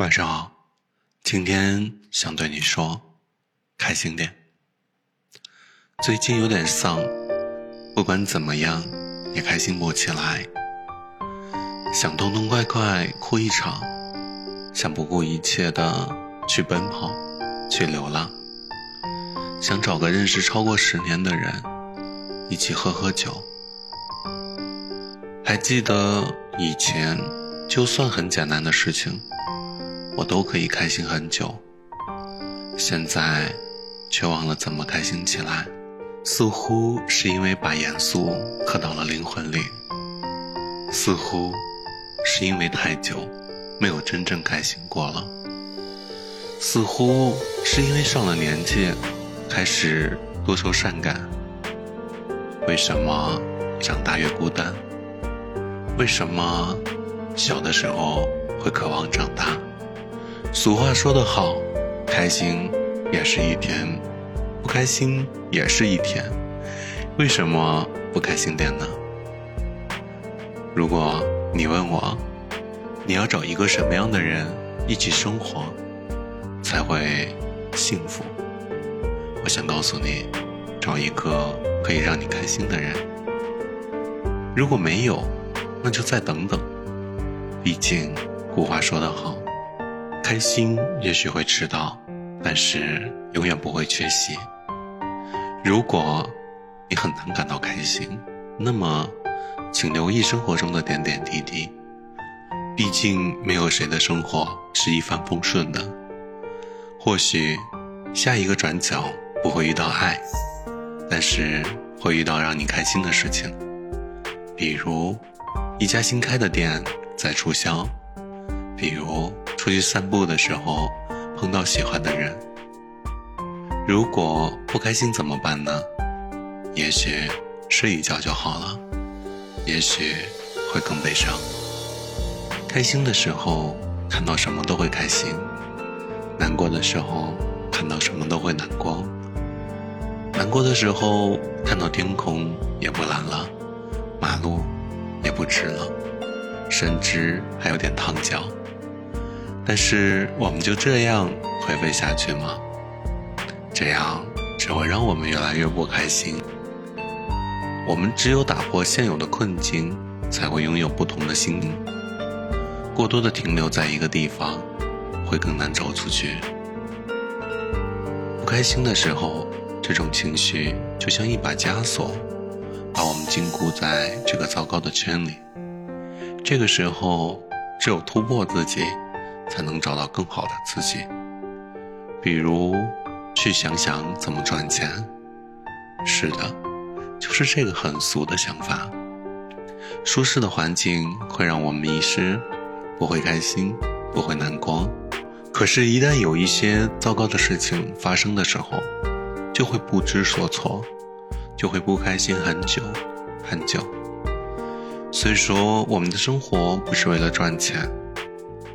晚上好，今天想对你说，开心点。最近有点丧，不管怎么样，也开心不起来。想痛痛快快哭一场，想不顾一切的去奔跑，去流浪。想找个认识超过十年的人，一起喝喝酒。还记得以前，就算很简单的事情。我都可以开心很久，现在却忘了怎么开心起来，似乎是因为把严肃刻到了灵魂里，似乎是因为太久没有真正开心过了，似乎是因为上了年纪，开始多愁善感。为什么长大越孤单？为什么小的时候会渴望长大？俗话说得好，开心也是一天，不开心也是一天。为什么不开心点呢？如果你问我，你要找一个什么样的人一起生活才会幸福？我想告诉你，找一个可以让你开心的人。如果没有，那就再等等。毕竟古话说得好。开心也许会迟到，但是永远不会缺席。如果你很难感到开心，那么请留意生活中的点点滴滴。毕竟没有谁的生活是一帆风顺的。或许下一个转角不会遇到爱，但是会遇到让你开心的事情。比如一家新开的店在促销，比如。出去散步的时候碰到喜欢的人，如果不开心怎么办呢？也许睡一觉就好了，也许会更悲伤。开心的时候看到什么都会开心，难过的时候看到什么都会难过。难过的时候看到天空也不蓝了，马路也不直了，甚至还有点烫脚。但是我们就这样颓废下去吗？这样只会让我们越来越不开心。我们只有打破现有的困境，才会拥有不同的心。过多的停留在一个地方，会更难走出去。不开心的时候，这种情绪就像一把枷锁，把我们禁锢在这个糟糕的圈里。这个时候，只有突破自己。才能找到更好的自己。比如，去想想怎么赚钱。是的，就是这个很俗的想法。舒适的环境会让我们迷失，不会开心，不会难过。可是，一旦有一些糟糕的事情发生的时候，就会不知所措，就会不开心很久很久。所以说，我们的生活不是为了赚钱。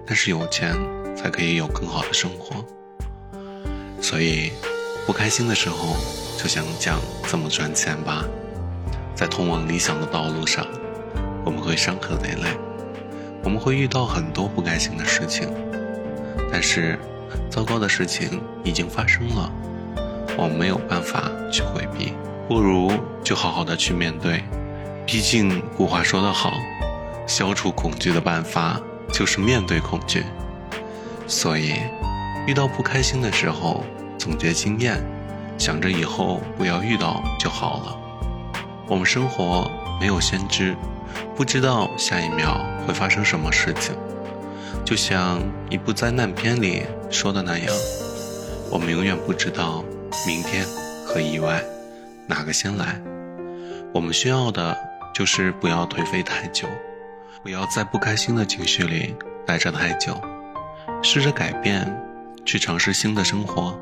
但是有钱才可以有更好的生活，所以不开心的时候就想讲怎么赚钱吧。在通往理想的道路上，我们会伤痕累累，我们会遇到很多不开心的事情。但是糟糕的事情已经发生了，我们没有办法去回避，不如就好好的去面对。毕竟古话说得好，消除恐惧的办法。就是面对恐惧，所以遇到不开心的时候，总结经验，想着以后不要遇到就好了。我们生活没有先知，不知道下一秒会发生什么事情。就像一部灾难片里说的那样，我们永远不知道明天和意外哪个先来。我们需要的就是不要颓废太久。不要在不开心的情绪里待着太久，试着改变，去尝试新的生活，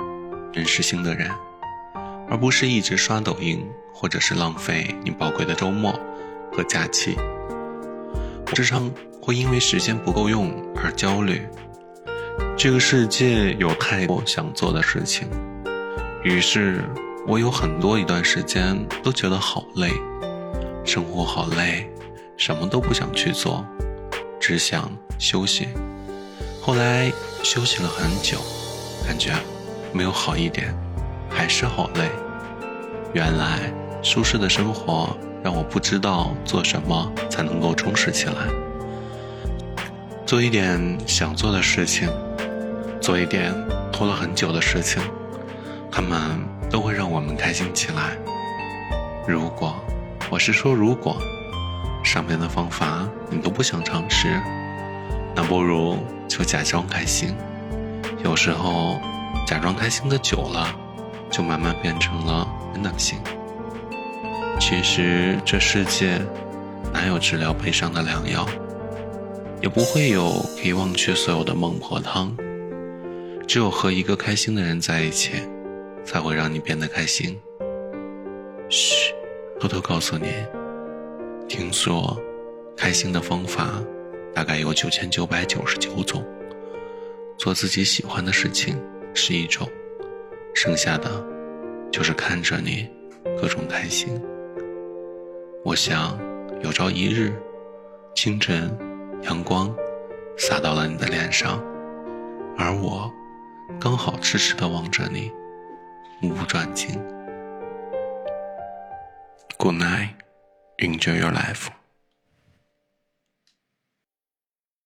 认识新的人，而不是一直刷抖音，或者是浪费你宝贵的周末和假期。时常会因为时间不够用而焦虑。这个世界有太多想做的事情，于是我有很多一段时间都觉得好累，生活好累。什么都不想去做，只想休息。后来休息了很久，感觉没有好一点，还是好累。原来舒适的生活让我不知道做什么才能够充实起来。做一点想做的事情，做一点拖了很久的事情，他们都会让我们开心起来。如果，我是说如果，上面的方法你都不想尝试，那不如就假装开心。有时候，假装开心的久了，就慢慢变成了真的心。其实这世界哪有治疗悲伤的良药？也不会有可以忘却所有的孟婆汤。只有和一个开心的人在一起，才会让你变得开心。嘘，偷偷告诉你，听说开心的方法大概有九千九百九十九种。做自己喜欢的事情是一种，剩下的就是看着你各种开心。我想有朝一日，清晨。阳光洒到了你的脸上，而我刚好痴痴地望着你，目不转睛。Good night, enjoy your life.